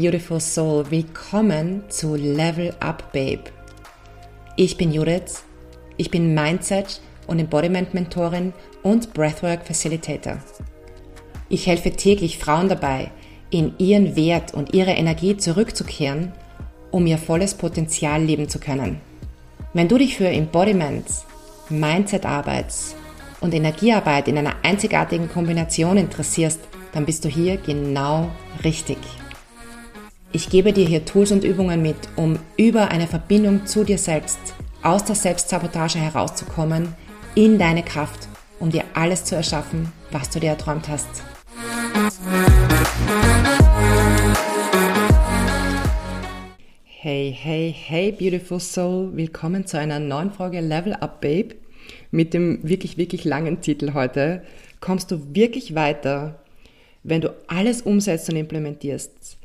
Beautiful Soul, willkommen zu Level Up Babe. Ich bin Judith, ich bin Mindset und Embodiment Mentorin und Breathwork Facilitator. Ich helfe täglich Frauen dabei, in ihren Wert und ihre Energie zurückzukehren, um ihr volles Potenzial leben zu können. Wenn du dich für Embodiment, Mindset-Arbeit und Energiearbeit in einer einzigartigen Kombination interessierst, dann bist du hier genau richtig. Ich gebe dir hier Tools und Übungen mit, um über eine Verbindung zu dir selbst, aus der Selbstsabotage herauszukommen, in deine Kraft, um dir alles zu erschaffen, was du dir erträumt hast. Hey, hey, hey, beautiful soul, willkommen zu einer neuen Folge Level Up Babe mit dem wirklich, wirklich langen Titel heute. Kommst du wirklich weiter, wenn du alles umsetzt und implementierst?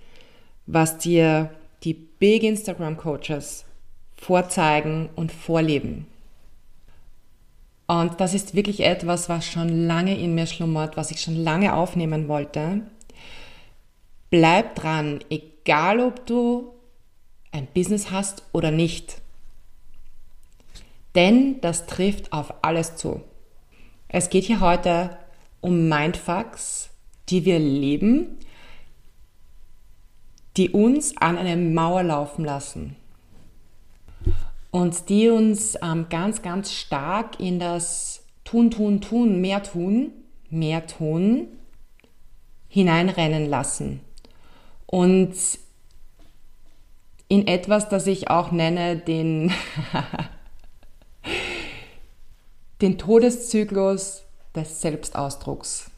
Was dir die Big Instagram Coaches vorzeigen und vorleben. Und das ist wirklich etwas, was schon lange in mir schlummert, was ich schon lange aufnehmen wollte. Bleib dran, egal ob du ein Business hast oder nicht. Denn das trifft auf alles zu. Es geht hier heute um Mindfucks, die wir leben die uns an eine Mauer laufen lassen und die uns ähm, ganz, ganz stark in das Tun, Tun, Tun, mehr tun, mehr tun hineinrennen lassen. Und in etwas, das ich auch nenne, den, den Todeszyklus des Selbstausdrucks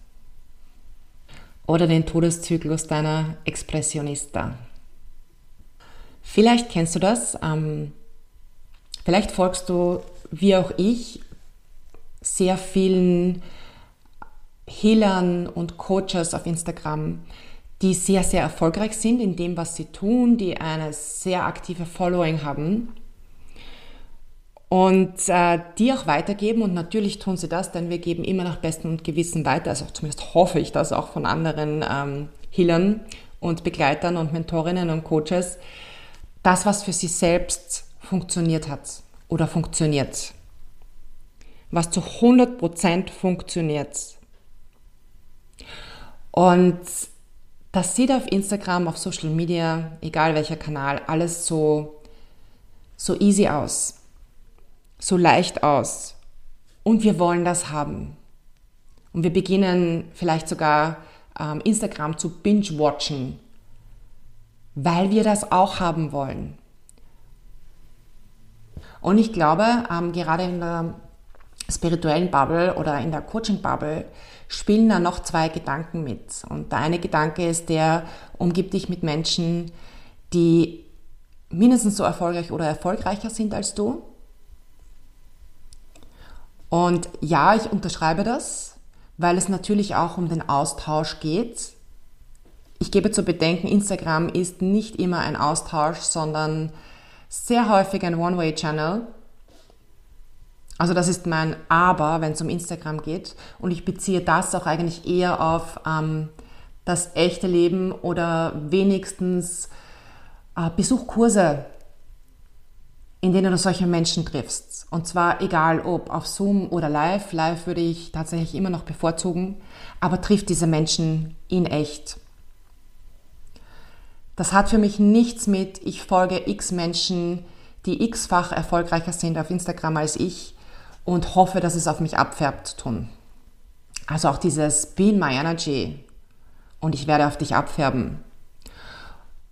oder den Todeszyklus deiner Expressionista. Vielleicht kennst du das, ähm, vielleicht folgst du, wie auch ich, sehr vielen Healern und Coaches auf Instagram, die sehr, sehr erfolgreich sind in dem, was sie tun, die eine sehr aktive Following haben und äh, die auch weitergeben. Und natürlich tun sie das, denn wir geben immer nach bestem Gewissen weiter. Also zumindest hoffe ich das auch von anderen ähm, Healern und Begleitern und Mentorinnen und Coaches. Das, was für sie selbst funktioniert hat oder funktioniert. Was zu 100% funktioniert. Und das sieht auf Instagram, auf Social Media, egal welcher Kanal, alles so, so easy aus so leicht aus. Und wir wollen das haben. Und wir beginnen vielleicht sogar ähm, Instagram zu binge-watchen, weil wir das auch haben wollen. Und ich glaube, ähm, gerade in der spirituellen Bubble oder in der Coaching-Bubble spielen da noch zwei Gedanken mit. Und der eine Gedanke ist der, umgib dich mit Menschen, die mindestens so erfolgreich oder erfolgreicher sind als du und ja, ich unterschreibe das, weil es natürlich auch um den Austausch geht. Ich gebe zu bedenken, Instagram ist nicht immer ein Austausch, sondern sehr häufig ein One-Way-Channel. Also das ist mein Aber, wenn es um Instagram geht. Und ich beziehe das auch eigentlich eher auf ähm, das echte Leben oder wenigstens äh, Besuch in denen du solche Menschen triffst. Und zwar egal ob auf Zoom oder live. Live würde ich tatsächlich immer noch bevorzugen, aber triff diese Menschen in echt. Das hat für mich nichts mit, ich folge x Menschen, die x-fach erfolgreicher sind auf Instagram als ich und hoffe, dass es auf mich abfärbt tun. Also auch dieses Be in my energy und ich werde auf dich abfärben.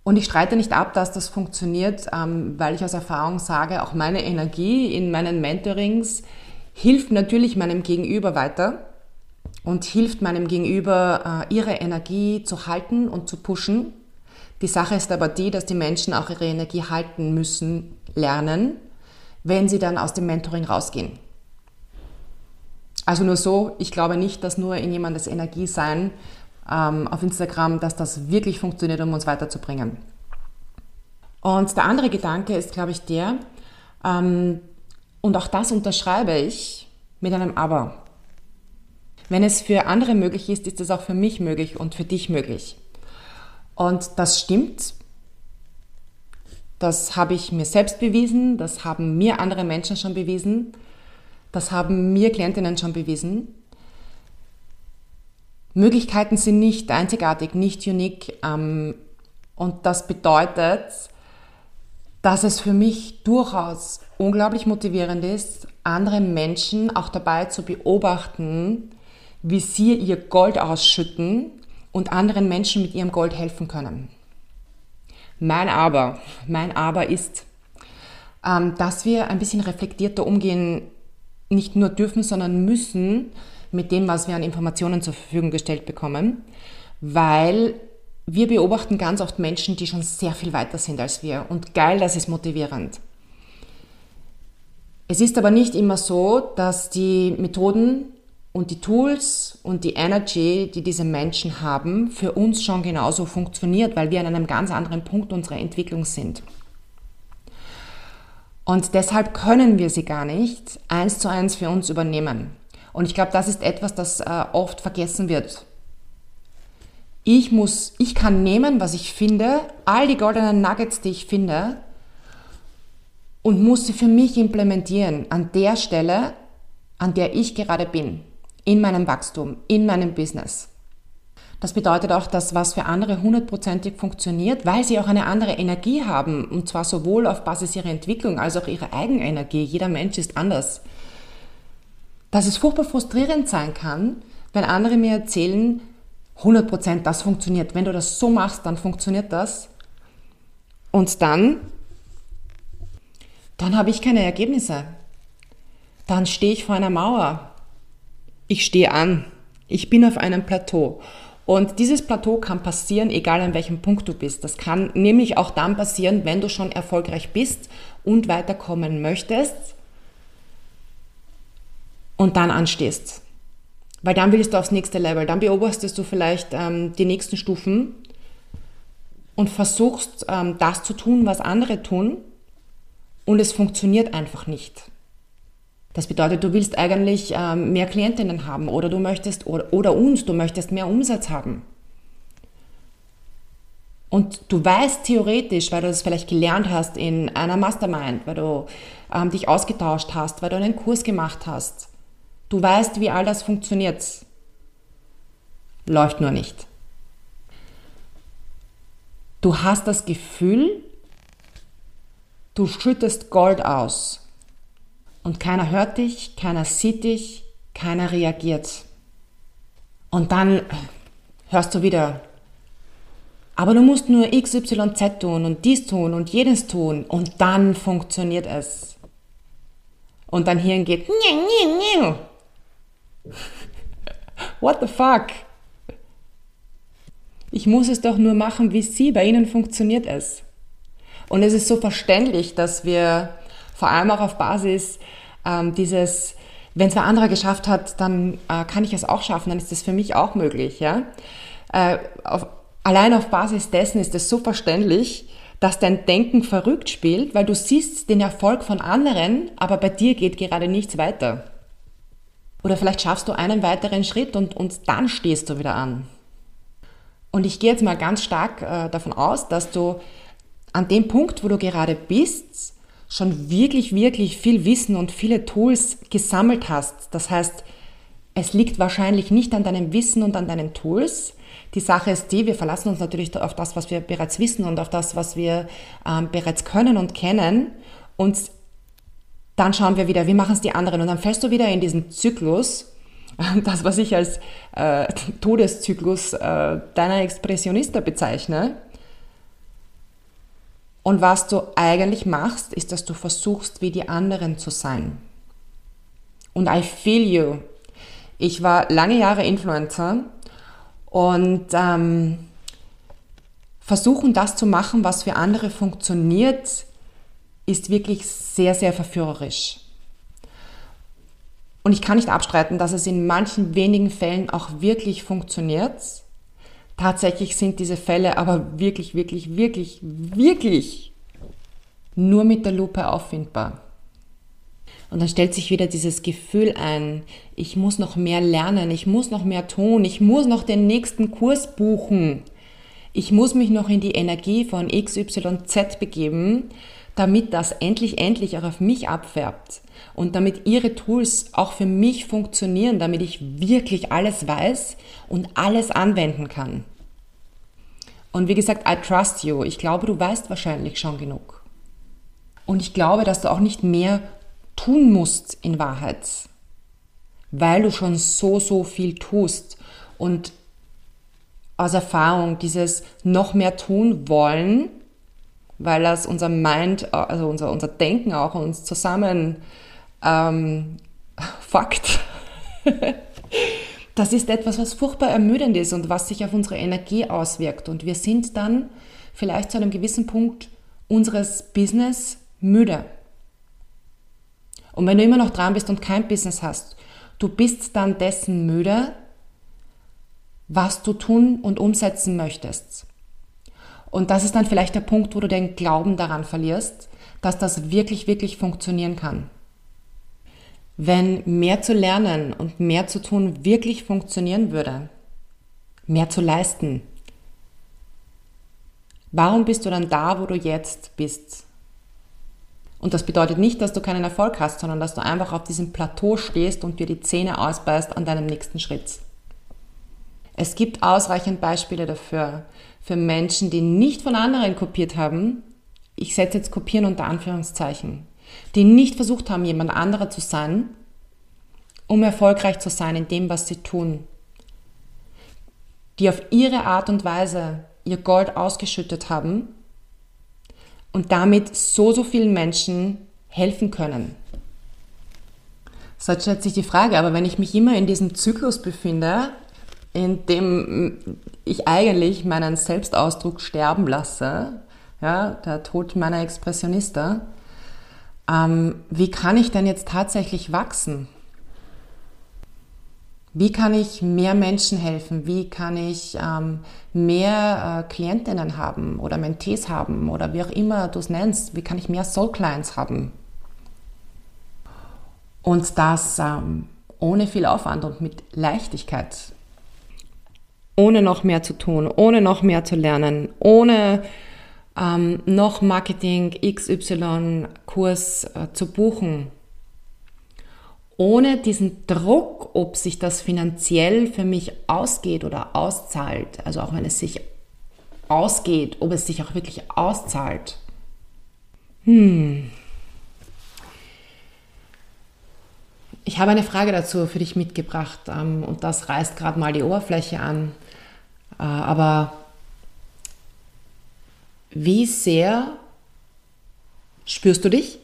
Und ich streite nicht ab, dass das funktioniert, ähm, weil ich aus Erfahrung sage, auch meine Energie in meinen Mentorings hilft natürlich meinem Gegenüber weiter und hilft meinem Gegenüber, äh, ihre Energie zu halten und zu pushen. Die Sache ist aber die, dass die Menschen auch ihre Energie halten müssen, lernen, wenn sie dann aus dem Mentoring rausgehen. Also nur so, ich glaube nicht, dass nur in jemandes Energie sein ähm, auf Instagram, dass das wirklich funktioniert, um uns weiterzubringen. Und der andere Gedanke ist, glaube ich, der, ähm, und auch das unterschreibe ich mit einem Aber. Wenn es für andere möglich ist, ist es auch für mich möglich und für dich möglich. Und das stimmt. Das habe ich mir selbst bewiesen, das haben mir andere Menschen schon bewiesen, das haben mir Klientinnen schon bewiesen. Möglichkeiten sind nicht einzigartig, nicht unique. Ähm, und das bedeutet, dass es für mich durchaus unglaublich motivierend ist, andere Menschen auch dabei zu beobachten, wie sie ihr Gold ausschütten und anderen Menschen mit ihrem Gold helfen können. Mein Aber, mein Aber ist, ähm, dass wir ein bisschen reflektierter umgehen, nicht nur dürfen, sondern müssen mit dem, was wir an Informationen zur Verfügung gestellt bekommen, weil wir beobachten ganz oft Menschen, die schon sehr viel weiter sind als wir. Und geil, das ist motivierend. Es ist aber nicht immer so, dass die Methoden und die Tools und die Energy, die diese Menschen haben, für uns schon genauso funktioniert, weil wir an einem ganz anderen Punkt unserer Entwicklung sind. Und deshalb können wir sie gar nicht eins zu eins für uns übernehmen. Und ich glaube, das ist etwas, das äh, oft vergessen wird. Ich muss, ich kann nehmen, was ich finde, all die goldenen Nuggets, die ich finde, und muss sie für mich implementieren an der Stelle, an der ich gerade bin, in meinem Wachstum, in meinem Business. Das bedeutet auch, dass was für andere hundertprozentig funktioniert, weil sie auch eine andere Energie haben, und zwar sowohl auf Basis ihrer Entwicklung als auch ihrer Eigenenergie. Jeder Mensch ist anders. Dass es furchtbar frustrierend sein kann, wenn andere mir erzählen, 100% das funktioniert. Wenn du das so machst, dann funktioniert das. Und dann dann habe ich keine Ergebnisse. Dann stehe ich vor einer Mauer. Ich stehe an. Ich bin auf einem Plateau. Und dieses Plateau kann passieren, egal an welchem Punkt du bist. Das kann nämlich auch dann passieren, wenn du schon erfolgreich bist und weiterkommen möchtest und dann anstehst. Weil dann willst du aufs nächste Level. Dann beobachtest du vielleicht ähm, die nächsten Stufen und versuchst ähm, das zu tun, was andere tun und es funktioniert einfach nicht. Das bedeutet, du willst eigentlich ähm, mehr Klientinnen haben oder du möchtest, oder, oder uns, du möchtest mehr Umsatz haben. Und du weißt theoretisch, weil du das vielleicht gelernt hast in einer Mastermind, weil du ähm, dich ausgetauscht hast, weil du einen Kurs gemacht hast. Du weißt, wie all das funktioniert. Läuft nur nicht. Du hast das Gefühl, Du schüttest Gold aus. Und keiner hört dich, keiner sieht dich, keiner reagiert. Und dann hörst du wieder, aber du musst nur XYZ tun und dies tun und jenes tun und dann funktioniert es. Und dein Hirn geht, what the fuck? Ich muss es doch nur machen wie sie, bei ihnen funktioniert es. Und es ist so verständlich, dass wir vor allem auch auf Basis ähm, dieses, wenn es wer anderer geschafft hat, dann äh, kann ich es auch schaffen, dann ist das für mich auch möglich. Ja? Äh, auf, allein auf Basis dessen ist es so verständlich, dass dein Denken verrückt spielt, weil du siehst den Erfolg von anderen, aber bei dir geht gerade nichts weiter. Oder vielleicht schaffst du einen weiteren Schritt und, und dann stehst du wieder an. Und ich gehe jetzt mal ganz stark äh, davon aus, dass du an dem Punkt, wo du gerade bist, schon wirklich, wirklich viel Wissen und viele Tools gesammelt hast. Das heißt, es liegt wahrscheinlich nicht an deinem Wissen und an deinen Tools. Die Sache ist die, wir verlassen uns natürlich auf das, was wir bereits wissen und auf das, was wir ähm, bereits können und kennen. Und dann schauen wir wieder, wie machen es die anderen. Und dann fällst du wieder in diesen Zyklus, das, was ich als äh, Todeszyklus äh, deiner Expressionista bezeichne. Und was du eigentlich machst, ist, dass du versuchst, wie die anderen zu sein. Und I feel you. Ich war lange Jahre Influencer und ähm, versuchen, das zu machen, was für andere funktioniert, ist wirklich sehr, sehr verführerisch. Und ich kann nicht abstreiten, dass es in manchen wenigen Fällen auch wirklich funktioniert. Tatsächlich sind diese Fälle aber wirklich, wirklich, wirklich, wirklich nur mit der Lupe auffindbar. Und dann stellt sich wieder dieses Gefühl ein, ich muss noch mehr lernen, ich muss noch mehr tun, ich muss noch den nächsten Kurs buchen. Ich muss mich noch in die Energie von XYZ begeben, damit das endlich, endlich auch auf mich abfärbt und damit ihre Tools auch für mich funktionieren, damit ich wirklich alles weiß und alles anwenden kann. Und wie gesagt, I trust you. Ich glaube, du weißt wahrscheinlich schon genug. Und ich glaube, dass du auch nicht mehr tun musst in Wahrheit, weil du schon so, so viel tust. Und aus Erfahrung dieses noch mehr tun wollen, weil das unser Mind, also unser, unser Denken auch uns zusammen ähm, fuckt. Das ist etwas, was furchtbar ermüdend ist und was sich auf unsere Energie auswirkt. Und wir sind dann vielleicht zu einem gewissen Punkt unseres Business müde. Und wenn du immer noch dran bist und kein Business hast, du bist dann dessen müde, was du tun und umsetzen möchtest. Und das ist dann vielleicht der Punkt, wo du den Glauben daran verlierst, dass das wirklich, wirklich funktionieren kann. Wenn mehr zu lernen und mehr zu tun wirklich funktionieren würde, mehr zu leisten, warum bist du dann da, wo du jetzt bist? Und das bedeutet nicht, dass du keinen Erfolg hast, sondern dass du einfach auf diesem Plateau stehst und dir die Zähne ausbeißt an deinem nächsten Schritt. Es gibt ausreichend Beispiele dafür, für Menschen, die nicht von anderen kopiert haben. Ich setze jetzt kopieren unter Anführungszeichen die nicht versucht haben, jemand anderer zu sein, um erfolgreich zu sein in dem, was sie tun, die auf ihre Art und Weise ihr Gold ausgeschüttet haben und damit so, so vielen Menschen helfen können. So stellt sich die Frage, aber wenn ich mich immer in diesem Zyklus befinde, in dem ich eigentlich meinen Selbstausdruck sterben lasse, ja, der Tod meiner Expressionista, ähm, wie kann ich denn jetzt tatsächlich wachsen? Wie kann ich mehr Menschen helfen? Wie kann ich ähm, mehr äh, Klientinnen haben oder Mentees haben oder wie auch immer du es nennst? Wie kann ich mehr Soul Clients haben? Und das ähm, ohne viel Aufwand und mit Leichtigkeit. Ohne noch mehr zu tun, ohne noch mehr zu lernen, ohne ähm, noch Marketing XY-Kurs äh, zu buchen, ohne diesen Druck, ob sich das finanziell für mich ausgeht oder auszahlt, also auch wenn es sich ausgeht, ob es sich auch wirklich auszahlt. Hm. Ich habe eine Frage dazu für dich mitgebracht ähm, und das reißt gerade mal die Oberfläche an. Äh, aber wie sehr spürst du dich?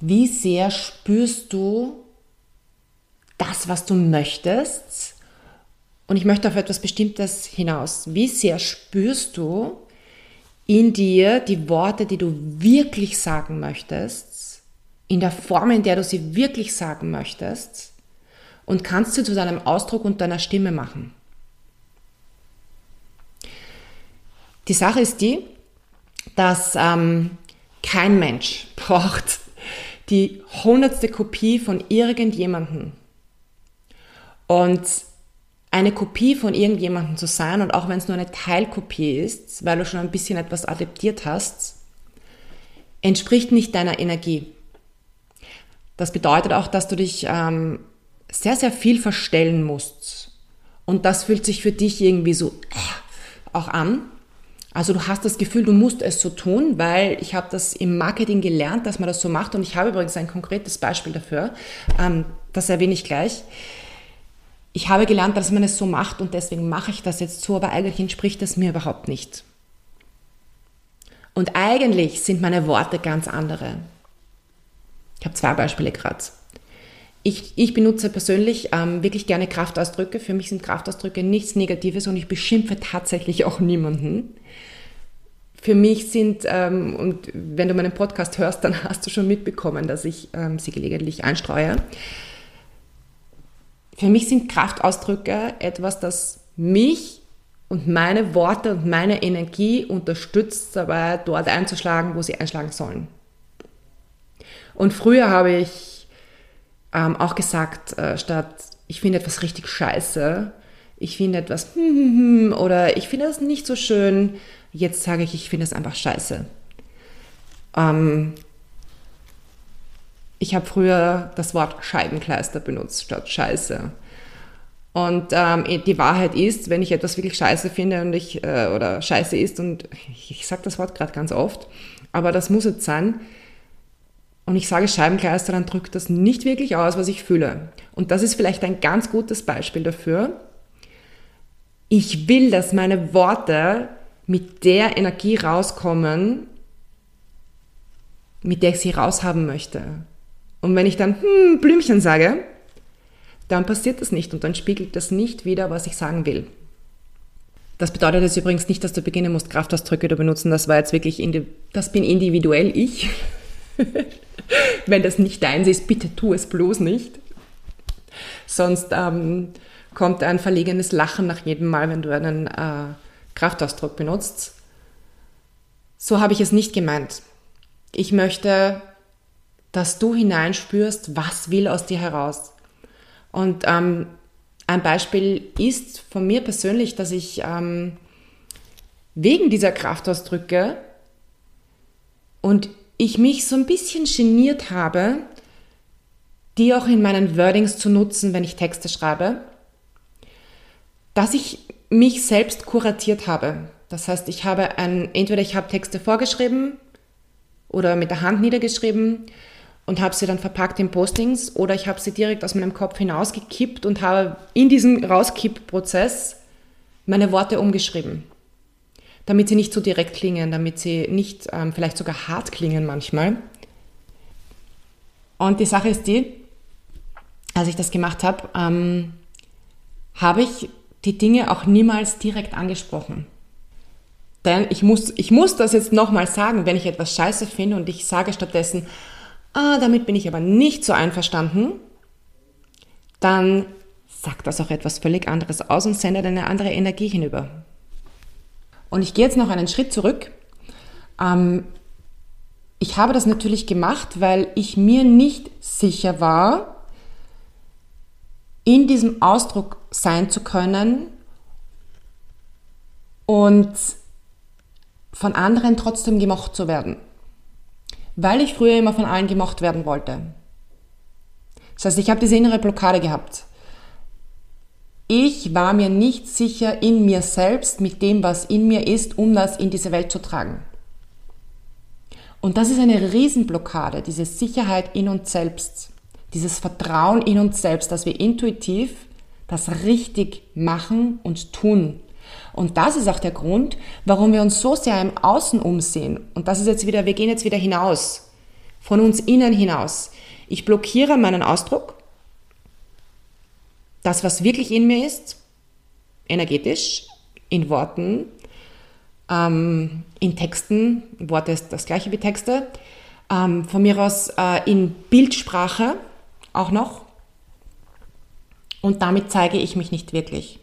Wie sehr spürst du das, was du möchtest? Und ich möchte auf etwas Bestimmtes hinaus. Wie sehr spürst du in dir die Worte, die du wirklich sagen möchtest, in der Form, in der du sie wirklich sagen möchtest, und kannst sie zu deinem Ausdruck und deiner Stimme machen? Die Sache ist die, dass ähm, kein Mensch braucht die hundertste Kopie von irgendjemandem. Und eine Kopie von irgendjemandem zu sein, und auch wenn es nur eine Teilkopie ist, weil du schon ein bisschen etwas adaptiert hast, entspricht nicht deiner Energie. Das bedeutet auch, dass du dich ähm, sehr, sehr viel verstellen musst. Und das fühlt sich für dich irgendwie so äh, auch an. Also du hast das Gefühl, du musst es so tun, weil ich habe das im Marketing gelernt, dass man das so macht. Und ich habe übrigens ein konkretes Beispiel dafür. Ähm, das erwähne ich gleich. Ich habe gelernt, dass man es so macht und deswegen mache ich das jetzt so, aber eigentlich entspricht das mir überhaupt nicht. Und eigentlich sind meine Worte ganz andere. Ich habe zwei Beispiele gerade. Ich, ich benutze persönlich ähm, wirklich gerne Kraftausdrücke. Für mich sind Kraftausdrücke nichts Negatives und ich beschimpfe tatsächlich auch niemanden. Für mich sind, ähm, und wenn du meinen Podcast hörst, dann hast du schon mitbekommen, dass ich ähm, sie gelegentlich einstreue. Für mich sind Kraftausdrücke etwas, das mich und meine Worte und meine Energie unterstützt dabei, dort einzuschlagen, wo sie einschlagen sollen. Und früher habe ich ähm, auch gesagt, äh, statt ich finde etwas richtig scheiße, ich finde etwas hm, hm, hm, oder ich finde es nicht so schön. Jetzt sage ich, ich finde es einfach scheiße. Ähm, ich habe früher das Wort Scheibenkleister benutzt statt Scheiße. Und ähm, die Wahrheit ist, wenn ich etwas wirklich scheiße finde und ich, äh, oder scheiße ist, und ich, ich sage das Wort gerade ganz oft, aber das muss jetzt sein, und ich sage Scheibenkleister, dann drückt das nicht wirklich aus, was ich fühle. Und das ist vielleicht ein ganz gutes Beispiel dafür. Ich will, dass meine Worte mit der Energie rauskommen, mit der ich sie raushaben möchte. Und wenn ich dann hm, Blümchen sage, dann passiert das nicht und dann spiegelt das nicht wieder, was ich sagen will. Das bedeutet jetzt übrigens nicht, dass du beginnen musst, Kraftausdrücke zu benutzen. Das war jetzt wirklich, das bin individuell ich. Wenn das nicht deins ist, bitte tu es bloß nicht. Sonst ähm, kommt ein verlegenes Lachen nach jedem Mal, wenn du einen äh, Kraftausdruck benutzt. So habe ich es nicht gemeint. Ich möchte, dass du hineinspürst, was will aus dir heraus. Und ähm, ein Beispiel ist von mir persönlich, dass ich ähm, wegen dieser Kraftausdrücke und ich mich so ein bisschen geniert habe, die auch in meinen Wordings zu nutzen, wenn ich Texte schreibe, dass ich mich selbst kuratiert habe. Das heißt, ich habe ein, entweder ich habe Texte vorgeschrieben oder mit der Hand niedergeschrieben und habe sie dann verpackt in Postings oder ich habe sie direkt aus meinem Kopf hinausgekippt und habe in diesem Rauskipp-Prozess meine Worte umgeschrieben damit sie nicht zu direkt klingen, damit sie nicht ähm, vielleicht sogar hart klingen manchmal. Und die Sache ist die, als ich das gemacht habe, ähm, habe ich die Dinge auch niemals direkt angesprochen. Denn ich muss, ich muss das jetzt nochmal sagen, wenn ich etwas scheiße finde und ich sage stattdessen, ah, damit bin ich aber nicht so einverstanden, dann sagt das auch etwas völlig anderes aus und sendet eine andere Energie hinüber. Und ich gehe jetzt noch einen Schritt zurück. Ähm, ich habe das natürlich gemacht, weil ich mir nicht sicher war, in diesem Ausdruck sein zu können und von anderen trotzdem gemocht zu werden. Weil ich früher immer von allen gemocht werden wollte. Das heißt, ich habe diese innere Blockade gehabt. Ich war mir nicht sicher in mir selbst, mit dem, was in mir ist, um das in diese Welt zu tragen. Und das ist eine Riesenblockade, diese Sicherheit in uns selbst, dieses Vertrauen in uns selbst, dass wir intuitiv das richtig machen und tun. Und das ist auch der Grund, warum wir uns so sehr im Außen umsehen. Und das ist jetzt wieder, wir gehen jetzt wieder hinaus, von uns innen hinaus. Ich blockiere meinen Ausdruck, das, was wirklich in mir ist, energetisch, in Worten, ähm, in Texten, Worte ist das gleiche wie Texte, ähm, von mir aus äh, in Bildsprache auch noch. Und damit zeige ich mich nicht wirklich.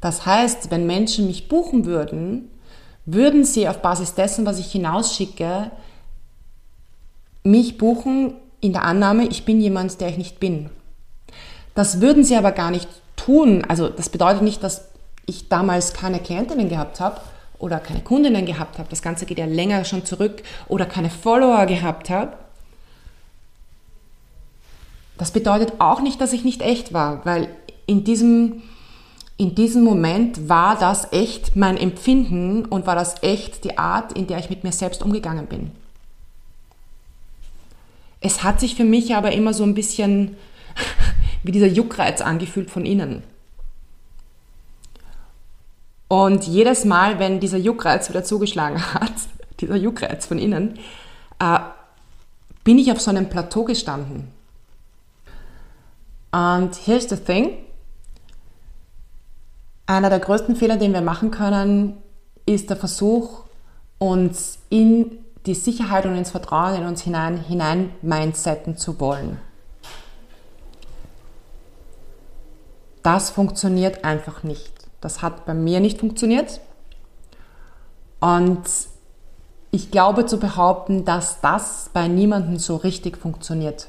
Das heißt, wenn Menschen mich buchen würden, würden sie auf Basis dessen, was ich hinausschicke, mich buchen in der Annahme, ich bin jemand, der ich nicht bin. Das würden sie aber gar nicht tun. Also das bedeutet nicht, dass ich damals keine Klientinnen gehabt habe oder keine Kundinnen gehabt habe. Das Ganze geht ja länger schon zurück oder keine Follower gehabt habe. Das bedeutet auch nicht, dass ich nicht echt war, weil in diesem, in diesem Moment war das echt mein Empfinden und war das echt die Art, in der ich mit mir selbst umgegangen bin. Es hat sich für mich aber immer so ein bisschen wie dieser Juckreiz angefühlt von innen. Und jedes Mal, wenn dieser Juckreiz wieder zugeschlagen hat, dieser Juckreiz von innen, äh, bin ich auf so einem Plateau gestanden. Und here's the thing. Einer der größten Fehler, den wir machen können, ist der Versuch, uns in die Sicherheit und ins Vertrauen in uns hinein, hinein mindsetten zu wollen. Das funktioniert einfach nicht. Das hat bei mir nicht funktioniert. Und ich glaube zu behaupten, dass das bei niemandem so richtig funktioniert.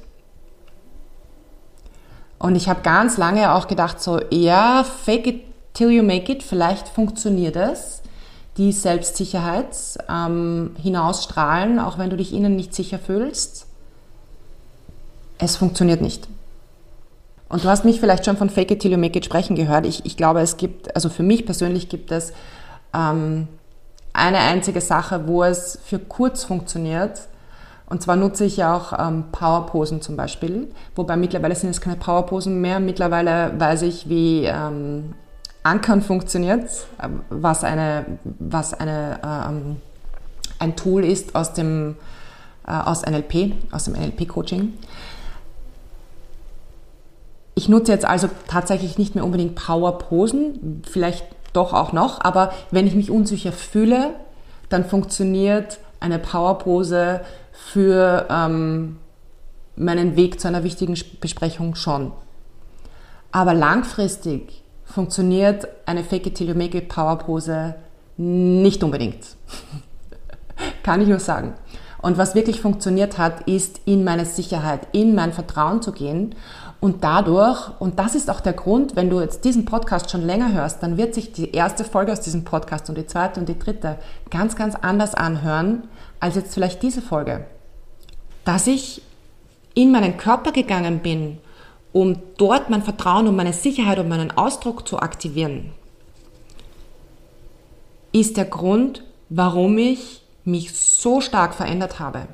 Und ich habe ganz lange auch gedacht, so, ja, fake it till you make it, vielleicht funktioniert es. Die Selbstsicherheit ähm, hinausstrahlen, auch wenn du dich innen nicht sicher fühlst. Es funktioniert nicht. Und du hast mich vielleicht schon von Fake it till you make it sprechen gehört. Ich, ich glaube, es gibt, also für mich persönlich gibt es ähm, eine einzige Sache, wo es für kurz funktioniert. Und zwar nutze ich ja auch ähm, Powerposen zum Beispiel. Wobei mittlerweile sind es keine Powerposen mehr. Mittlerweile weiß ich, wie ähm, Ankern funktioniert, was, eine, was eine, ähm, ein Tool ist aus dem äh, aus NLP, aus dem NLP-Coaching. Ich nutze jetzt also tatsächlich nicht mehr unbedingt Power-Posen, vielleicht doch auch noch, aber wenn ich mich unsicher fühle, dann funktioniert eine Power-Pose für ähm, meinen Weg zu einer wichtigen Besprechung schon. Aber langfristig funktioniert eine Fake it till you make Power-Pose nicht unbedingt. Kann ich nur sagen. Und was wirklich funktioniert hat, ist in meine Sicherheit, in mein Vertrauen zu gehen und dadurch, und das ist auch der Grund, wenn du jetzt diesen Podcast schon länger hörst, dann wird sich die erste Folge aus diesem Podcast und die zweite und die dritte ganz, ganz anders anhören als jetzt vielleicht diese Folge. Dass ich in meinen Körper gegangen bin, um dort mein Vertrauen und meine Sicherheit und meinen Ausdruck zu aktivieren, ist der Grund, warum ich mich so stark verändert habe.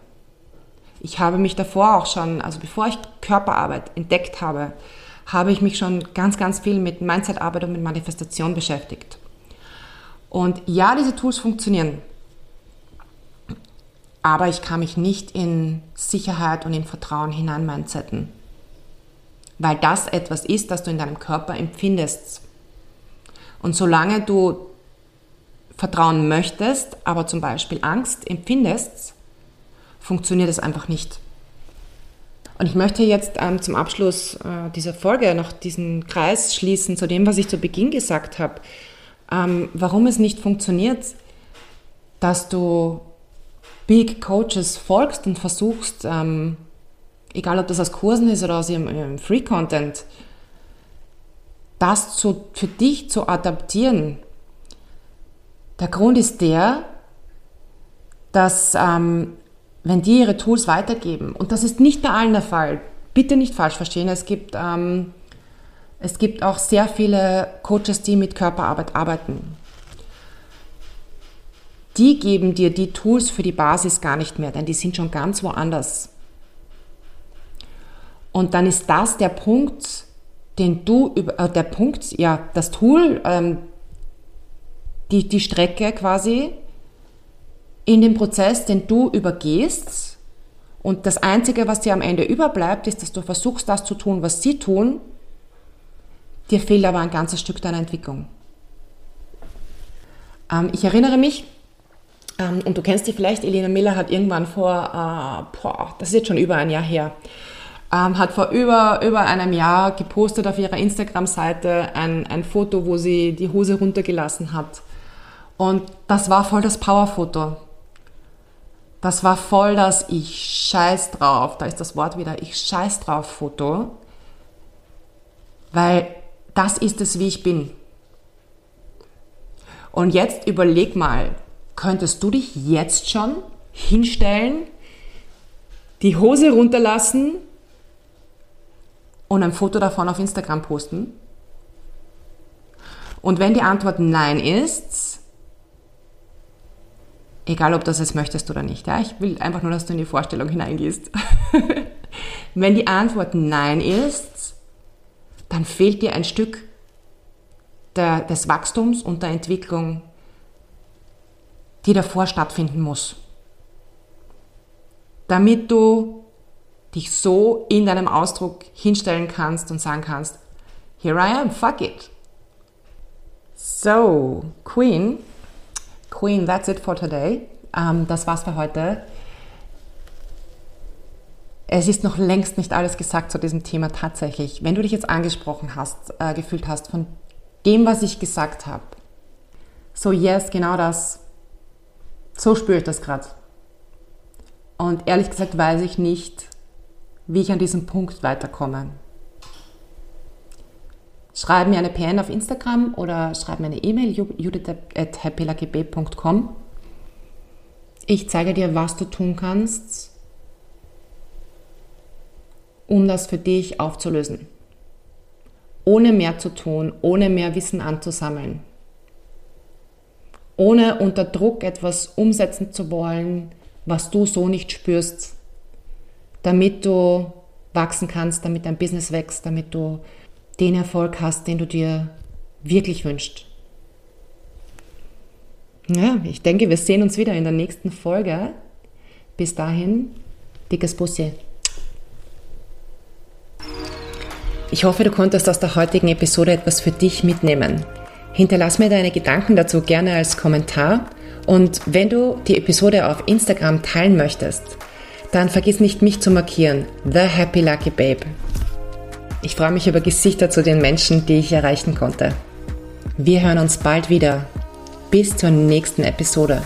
Ich habe mich davor auch schon, also bevor ich Körperarbeit entdeckt habe, habe ich mich schon ganz, ganz viel mit Mindsetarbeit und mit Manifestation beschäftigt. Und ja, diese Tools funktionieren, aber ich kann mich nicht in Sicherheit und in Vertrauen hinein mindsetten, weil das etwas ist, das du in deinem Körper empfindest. Und solange du Vertrauen möchtest, aber zum Beispiel Angst empfindest, funktioniert es einfach nicht. Und ich möchte jetzt ähm, zum Abschluss äh, dieser Folge noch diesen Kreis schließen zu dem, was ich zu Beginn gesagt habe, ähm, warum es nicht funktioniert, dass du Big Coaches folgst und versuchst, ähm, egal ob das aus Kursen ist oder aus ihrem, ihrem Free Content, das zu, für dich zu adaptieren. Der Grund ist der, dass ähm, wenn die ihre Tools weitergeben, und das ist nicht bei allen der Fall, bitte nicht falsch verstehen, es gibt, ähm, es gibt auch sehr viele Coaches, die mit Körperarbeit arbeiten. Die geben dir die Tools für die Basis gar nicht mehr, denn die sind schon ganz woanders. Und dann ist das der Punkt, den du, äh, der Punkt, ja, das Tool, ähm, die, die Strecke quasi, in dem Prozess, den du übergehst. Und das Einzige, was dir am Ende überbleibt, ist, dass du versuchst, das zu tun, was sie tun. Dir fehlt aber ein ganzes Stück deiner Entwicklung. Ähm, ich erinnere mich, ähm, und du kennst die vielleicht, Elena Miller hat irgendwann vor, äh, boah, das ist jetzt schon über ein Jahr her, ähm, hat vor über, über einem Jahr gepostet auf ihrer Instagram-Seite ein, ein Foto, wo sie die Hose runtergelassen hat. Und das war voll das Powerfoto. Das war voll das Ich scheiß drauf, da ist das Wort wieder, ich scheiß drauf Foto, weil das ist es, wie ich bin. Und jetzt überleg mal, könntest du dich jetzt schon hinstellen, die Hose runterlassen und ein Foto davon auf Instagram posten? Und wenn die Antwort Nein ist, Egal, ob du das jetzt möchtest oder nicht. Ja? Ich will einfach nur, dass du in die Vorstellung hineingehst. Wenn die Antwort Nein ist, dann fehlt dir ein Stück der, des Wachstums und der Entwicklung, die davor stattfinden muss. Damit du dich so in deinem Ausdruck hinstellen kannst und sagen kannst, here I am, fuck it. So, Queen Queen, that's it for today. Ähm, das war's für heute. Es ist noch längst nicht alles gesagt zu diesem Thema tatsächlich. Wenn du dich jetzt angesprochen hast, äh, gefühlt hast von dem, was ich gesagt habe. So, yes, genau das. So spüre ich das gerade. Und ehrlich gesagt weiß ich nicht, wie ich an diesem Punkt weiterkomme. Schreib mir eine PN auf Instagram oder schreib mir eine E-Mail judith.happyluckybay.com. Ich zeige dir, was du tun kannst, um das für dich aufzulösen. Ohne mehr zu tun, ohne mehr Wissen anzusammeln. Ohne unter Druck etwas umsetzen zu wollen, was du so nicht spürst, damit du wachsen kannst, damit dein Business wächst, damit du den Erfolg hast, den du dir wirklich wünschst. Ja, ich denke, wir sehen uns wieder in der nächsten Folge. Bis dahin, dickes Bussi. Ich hoffe, du konntest aus der heutigen Episode etwas für dich mitnehmen. Hinterlass mir deine Gedanken dazu gerne als Kommentar und wenn du die Episode auf Instagram teilen möchtest, dann vergiss nicht mich zu markieren, The Happy Lucky Babe. Ich freue mich über Gesichter zu den Menschen, die ich erreichen konnte. Wir hören uns bald wieder. Bis zur nächsten Episode.